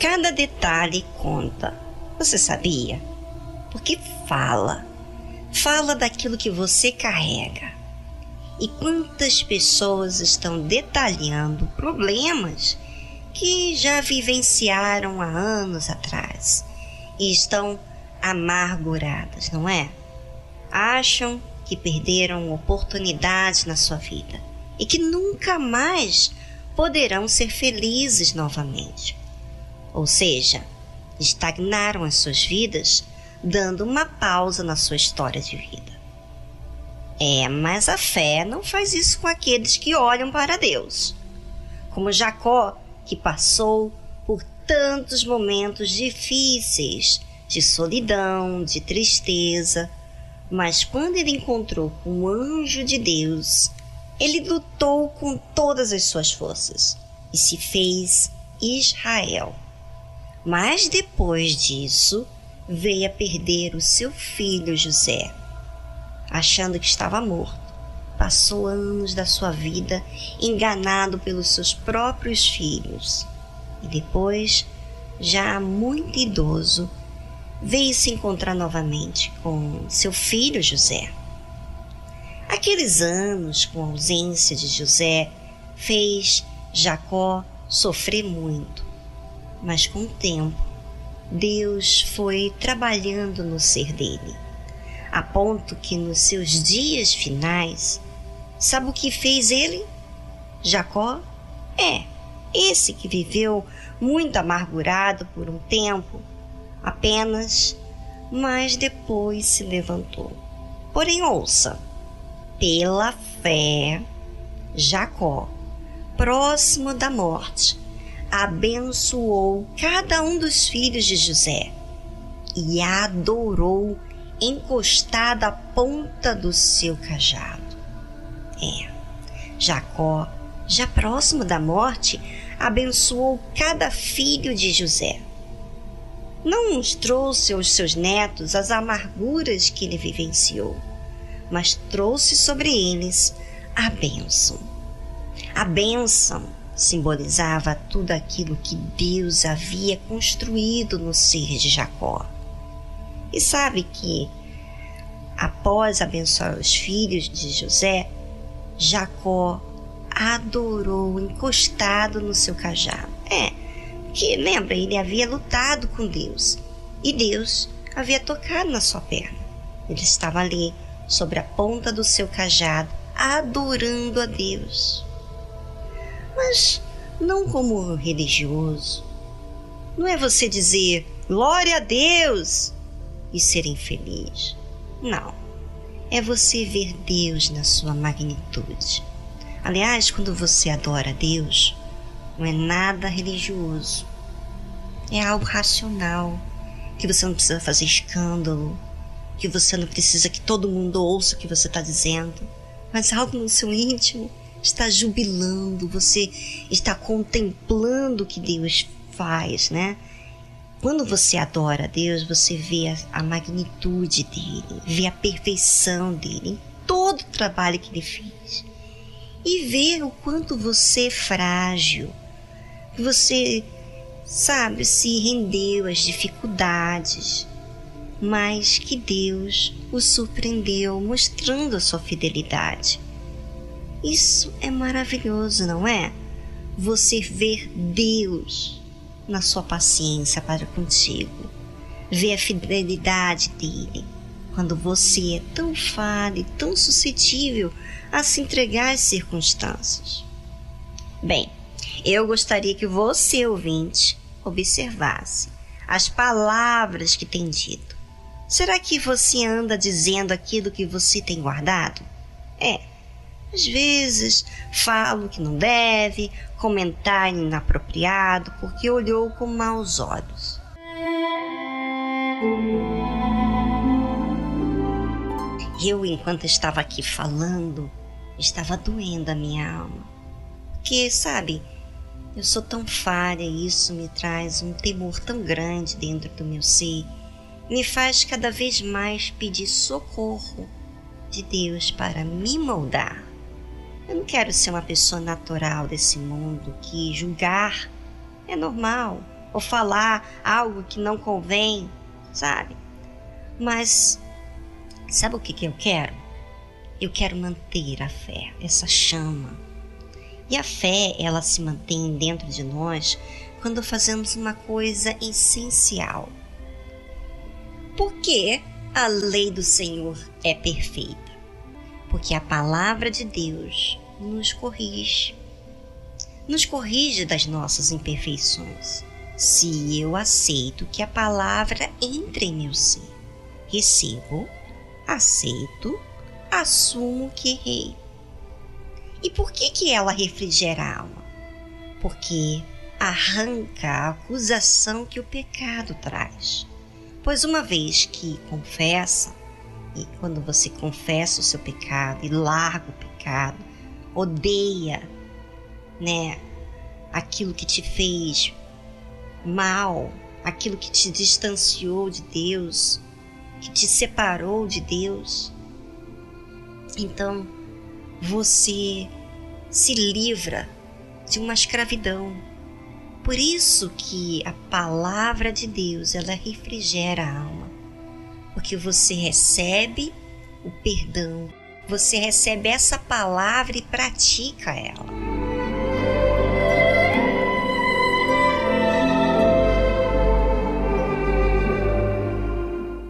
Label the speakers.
Speaker 1: Cada detalhe conta. Você sabia? Porque fala. Fala daquilo que você carrega. E quantas pessoas estão detalhando problemas que já vivenciaram há anos atrás e estão amarguradas, não é? Acham que perderam oportunidades na sua vida e que nunca mais poderão ser felizes novamente. Ou seja, estagnaram as suas vidas, dando uma pausa na sua história de vida. É, mas a fé não faz isso com aqueles que olham para Deus. Como Jacó, que passou por tantos momentos difíceis de solidão, de tristeza, mas quando ele encontrou com o anjo de Deus, ele lutou com todas as suas forças e se fez Israel. Mas depois disso, veio a perder o seu filho José. Achando que estava morto, passou anos da sua vida enganado pelos seus próprios filhos. E depois, já muito idoso, veio se encontrar novamente com seu filho José. Aqueles anos com a ausência de José fez Jacó sofrer muito, mas com o tempo Deus foi trabalhando no ser dele, a ponto que nos seus dias finais, sabe o que fez ele? Jacó é esse que viveu muito amargurado por um tempo, apenas, mas depois se levantou. Porém, ouça, pela fé, Jacó, próximo da morte, abençoou cada um dos filhos de José e adorou encostado à ponta do seu cajado. É, Jacó, já próximo da morte, abençoou cada filho de José não trouxe aos seus netos as amarguras que ele vivenciou, mas trouxe sobre eles a bênção. A bênção simbolizava tudo aquilo que Deus havia construído no ser de Jacó. E sabe que, após abençoar os filhos de José, Jacó adorou encostado no seu cajado. É, que, lembra, ele havia lutado com Deus e Deus havia tocado na sua perna. Ele estava ali, sobre a ponta do seu cajado, adorando a Deus. Mas não como religioso. Não é você dizer glória a Deus e ser infeliz. Não. É você ver Deus na sua magnitude. Aliás, quando você adora a Deus, não é nada religioso. É algo racional, que você não precisa fazer escândalo, que você não precisa que todo mundo ouça o que você está dizendo, mas algo no seu íntimo está jubilando, você está contemplando o que Deus faz, né? Quando você adora a Deus, você vê a, a magnitude dele, vê a perfeição dele em todo o trabalho que ele fez e vê o quanto você é frágil, que você, sabe, se rendeu às dificuldades, mas que Deus o surpreendeu mostrando a sua fidelidade. Isso é maravilhoso, não é? Você ver Deus na sua paciência para contigo, ver a fidelidade dele quando você é tão falho e tão suscetível a se entregar às circunstâncias. Bem, eu gostaria que você, ouvinte, observasse as palavras que tem dito. Será que você anda dizendo aquilo que você tem guardado? É, às vezes falo que não deve, comentar inapropriado porque olhou com maus olhos. Eu, enquanto estava aqui falando, estava doendo a minha alma. Que, sabe, eu sou tão falha e isso me traz um temor tão grande dentro do meu ser, me faz cada vez mais pedir socorro de Deus para me moldar. Eu não quero ser uma pessoa natural desse mundo que julgar é normal, ou falar algo que não convém, sabe? Mas sabe o que, que eu quero? Eu quero manter a fé, essa chama. E a fé, ela se mantém dentro de nós quando fazemos uma coisa essencial. Porque a lei do Senhor é perfeita. Porque a palavra de Deus nos corrige. Nos corrige das nossas imperfeições. Se eu aceito que a palavra entre em meu ser, recebo, aceito, assumo que errei. E por que que ela refrigera a alma? Porque arranca a acusação que o pecado traz. Pois uma vez que confessa, e quando você confessa o seu pecado e larga o pecado, odeia, né, aquilo que te fez mal, aquilo que te distanciou de Deus, que te separou de Deus, então você se livra de uma escravidão. Por isso que a palavra de Deus, ela refrigera a alma. Porque você recebe o perdão, você recebe essa palavra e pratica ela.